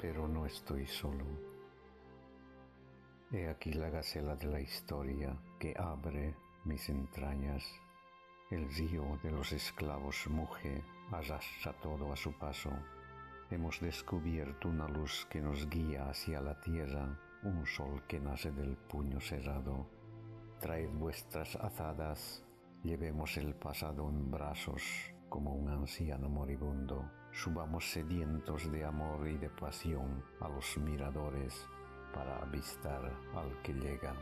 pero no estoy solo. He aquí la gacela de la historia que abre mis entrañas. El río de los esclavos muge, arrastra todo a su paso. Hemos descubierto una luz que nos guía hacia la tierra, un sol que nace del puño cerrado. Traed vuestras azadas, llevemos el pasado en brazos como un anciano moribundo. Subamos sedientos de amor y de pasión a los miradores para avistar al que llega.